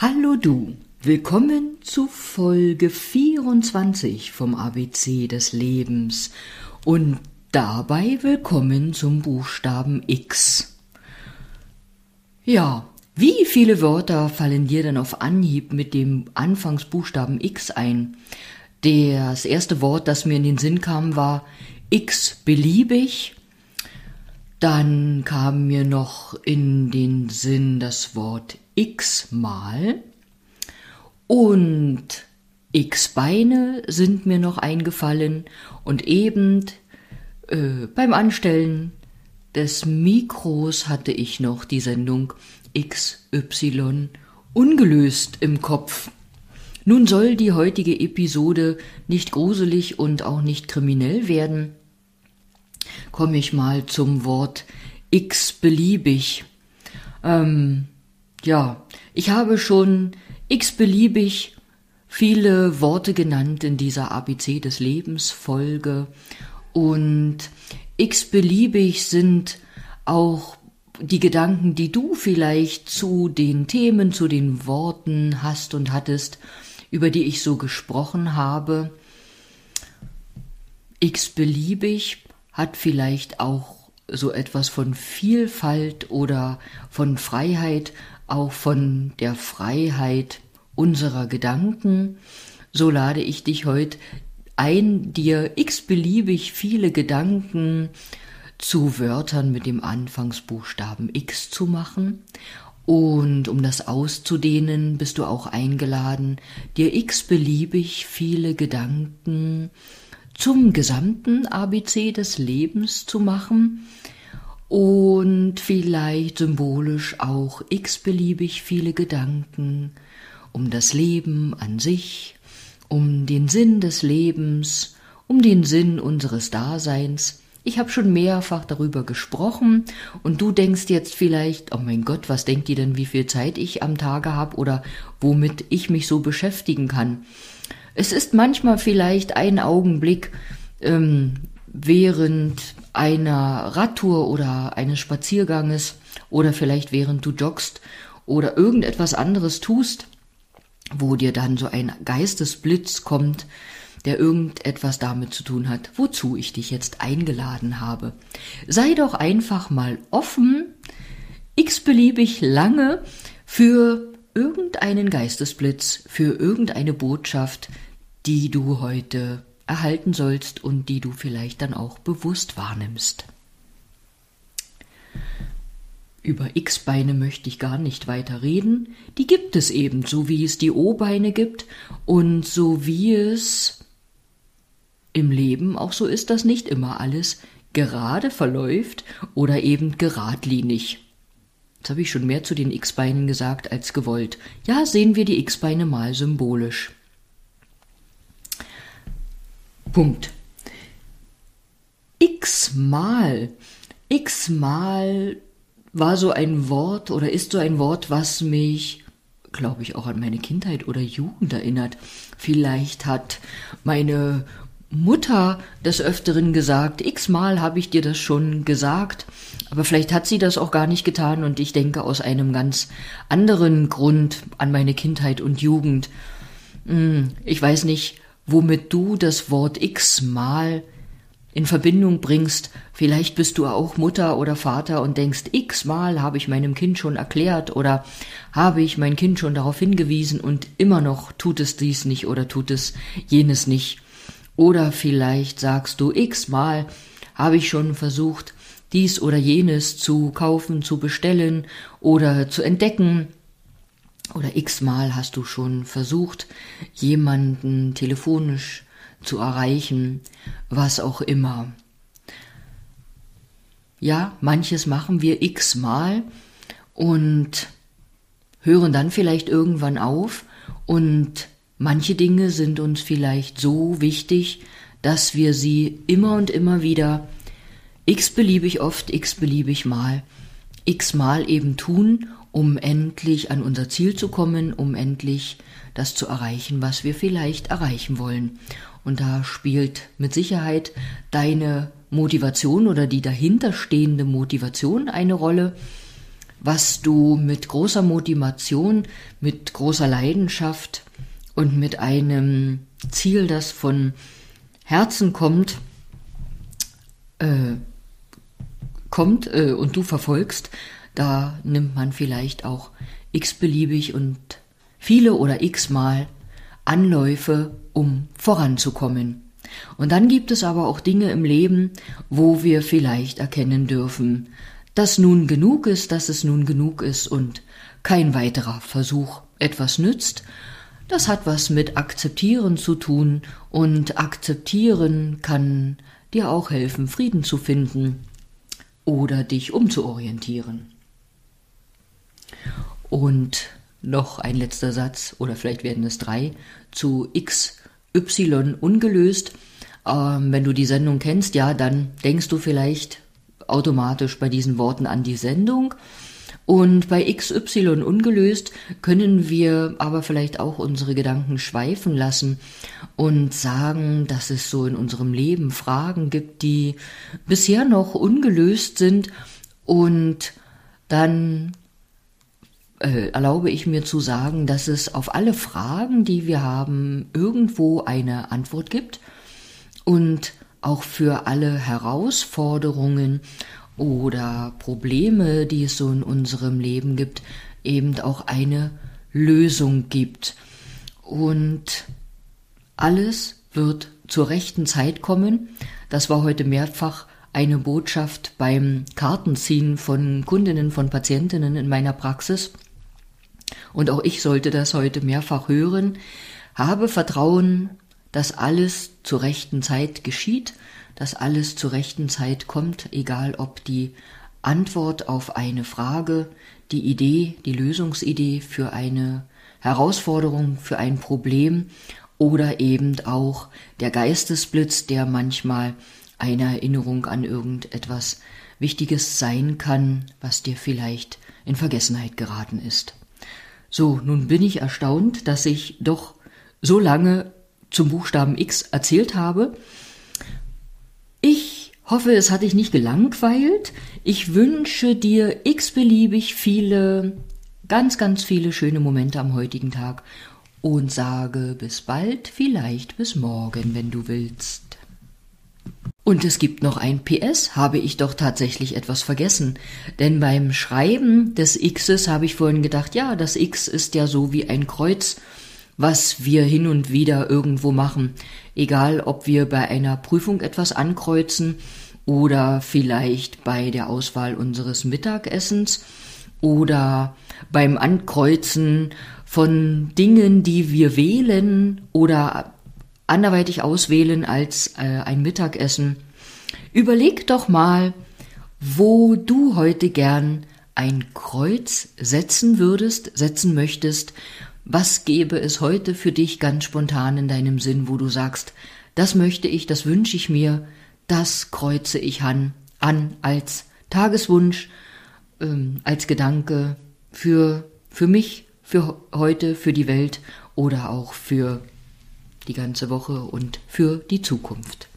Hallo du, willkommen zu Folge 24 vom ABC des Lebens und dabei willkommen zum Buchstaben X. Ja, wie viele Wörter fallen dir denn auf Anhieb mit dem Anfangsbuchstaben X ein? Das erste Wort, das mir in den Sinn kam, war X beliebig. Dann kam mir noch in den Sinn das Wort x-mal und x-Beine sind mir noch eingefallen und eben äh, beim Anstellen des Mikros hatte ich noch die Sendung XY ungelöst im Kopf. Nun soll die heutige Episode nicht gruselig und auch nicht kriminell werden. Komme ich mal zum Wort x beliebig. Ähm, ja, ich habe schon x-beliebig viele Worte genannt in dieser ABC des Lebens Folge und x-beliebig sind auch die Gedanken, die du vielleicht zu den Themen, zu den Worten hast und hattest, über die ich so gesprochen habe. x-beliebig hat vielleicht auch so etwas von Vielfalt oder von Freiheit, auch von der Freiheit unserer Gedanken, so lade ich dich heute ein, dir x-beliebig viele Gedanken zu Wörtern mit dem Anfangsbuchstaben X zu machen. Und um das auszudehnen, bist du auch eingeladen, dir x-beliebig viele Gedanken zum gesamten ABC des Lebens zu machen, und vielleicht symbolisch auch x-beliebig viele Gedanken um das Leben an sich, um den Sinn des Lebens, um den Sinn unseres Daseins. Ich habe schon mehrfach darüber gesprochen und du denkst jetzt vielleicht, oh mein Gott, was denkt ihr denn, wie viel Zeit ich am Tage habe oder womit ich mich so beschäftigen kann. Es ist manchmal vielleicht ein Augenblick, ähm, während einer Radtour oder eines Spazierganges oder vielleicht während du joggst oder irgendetwas anderes tust, wo dir dann so ein Geistesblitz kommt, der irgendetwas damit zu tun hat, wozu ich dich jetzt eingeladen habe. Sei doch einfach mal offen, x-beliebig lange für irgendeinen Geistesblitz, für irgendeine Botschaft, die du heute erhalten sollst und die du vielleicht dann auch bewusst wahrnimmst. Über X-Beine möchte ich gar nicht weiter reden. Die gibt es eben, so wie es die O-Beine gibt und so wie es im Leben auch so ist, dass nicht immer alles gerade verläuft oder eben geradlinig. Jetzt habe ich schon mehr zu den X-Beinen gesagt als gewollt. Ja, sehen wir die X-Beine mal symbolisch. Punkt. X-mal. X-mal war so ein Wort oder ist so ein Wort, was mich, glaube ich, auch an meine Kindheit oder Jugend erinnert. Vielleicht hat meine Mutter des Öfteren gesagt, x-mal habe ich dir das schon gesagt, aber vielleicht hat sie das auch gar nicht getan und ich denke aus einem ganz anderen Grund an meine Kindheit und Jugend. Hm, ich weiß nicht, womit du das Wort x-mal in Verbindung bringst. Vielleicht bist du auch Mutter oder Vater und denkst, x-mal habe ich meinem Kind schon erklärt oder habe ich mein Kind schon darauf hingewiesen und immer noch tut es dies nicht oder tut es jenes nicht. Oder vielleicht sagst du, x-mal habe ich schon versucht, dies oder jenes zu kaufen, zu bestellen oder zu entdecken oder x-mal hast du schon versucht, jemanden telefonisch zu erreichen, was auch immer. Ja, manches machen wir x-mal und hören dann vielleicht irgendwann auf und manche Dinge sind uns vielleicht so wichtig, dass wir sie immer und immer wieder x-beliebig oft, x-beliebig mal, x-mal eben tun um endlich an unser Ziel zu kommen, um endlich das zu erreichen, was wir vielleicht erreichen wollen. Und da spielt mit Sicherheit deine Motivation oder die dahinterstehende Motivation eine Rolle. was du mit großer Motivation, mit großer Leidenschaft und mit einem Ziel, das von Herzen kommt, äh, kommt äh, und du verfolgst, da nimmt man vielleicht auch x-beliebig und viele oder x-mal Anläufe, um voranzukommen. Und dann gibt es aber auch Dinge im Leben, wo wir vielleicht erkennen dürfen, dass nun genug ist, dass es nun genug ist und kein weiterer Versuch etwas nützt. Das hat was mit Akzeptieren zu tun und Akzeptieren kann dir auch helfen, Frieden zu finden oder dich umzuorientieren. Und noch ein letzter Satz, oder vielleicht werden es drei, zu X, Y ungelöst. Ähm, wenn du die Sendung kennst, ja, dann denkst du vielleicht automatisch bei diesen Worten an die Sendung. Und bei XY ungelöst können wir aber vielleicht auch unsere Gedanken schweifen lassen und sagen, dass es so in unserem Leben Fragen gibt, die bisher noch ungelöst sind und dann äh, erlaube ich mir zu sagen, dass es auf alle Fragen, die wir haben, irgendwo eine Antwort gibt und auch für alle Herausforderungen oder Probleme, die es so in unserem Leben gibt, eben auch eine Lösung gibt. Und alles wird zur rechten Zeit kommen. Das war heute mehrfach eine Botschaft beim Kartenziehen von Kundinnen, von Patientinnen in meiner Praxis. Und auch ich sollte das heute mehrfach hören. Habe Vertrauen, dass alles zur rechten Zeit geschieht, dass alles zur rechten Zeit kommt, egal ob die Antwort auf eine Frage, die Idee, die Lösungsidee für eine Herausforderung, für ein Problem oder eben auch der Geistesblitz, der manchmal eine Erinnerung an irgendetwas Wichtiges sein kann, was dir vielleicht in Vergessenheit geraten ist. So, nun bin ich erstaunt, dass ich doch so lange zum Buchstaben X erzählt habe. Ich hoffe, es hat dich nicht gelangweilt. Ich wünsche dir x-beliebig viele, ganz, ganz viele schöne Momente am heutigen Tag und sage bis bald, vielleicht bis morgen, wenn du willst. Und es gibt noch ein PS, habe ich doch tatsächlich etwas vergessen. Denn beim Schreiben des Xs habe ich vorhin gedacht, ja, das X ist ja so wie ein Kreuz, was wir hin und wieder irgendwo machen. Egal, ob wir bei einer Prüfung etwas ankreuzen oder vielleicht bei der Auswahl unseres Mittagessens oder beim Ankreuzen von Dingen, die wir wählen oder anderweitig auswählen als äh, ein Mittagessen. Überleg doch mal, wo du heute gern ein Kreuz setzen würdest, setzen möchtest. Was gäbe es heute für dich ganz spontan in deinem Sinn, wo du sagst, das möchte ich, das wünsche ich mir, das kreuze ich an, an als Tageswunsch, ähm, als Gedanke für, für mich, für heute, für die Welt oder auch für die ganze Woche und für die Zukunft.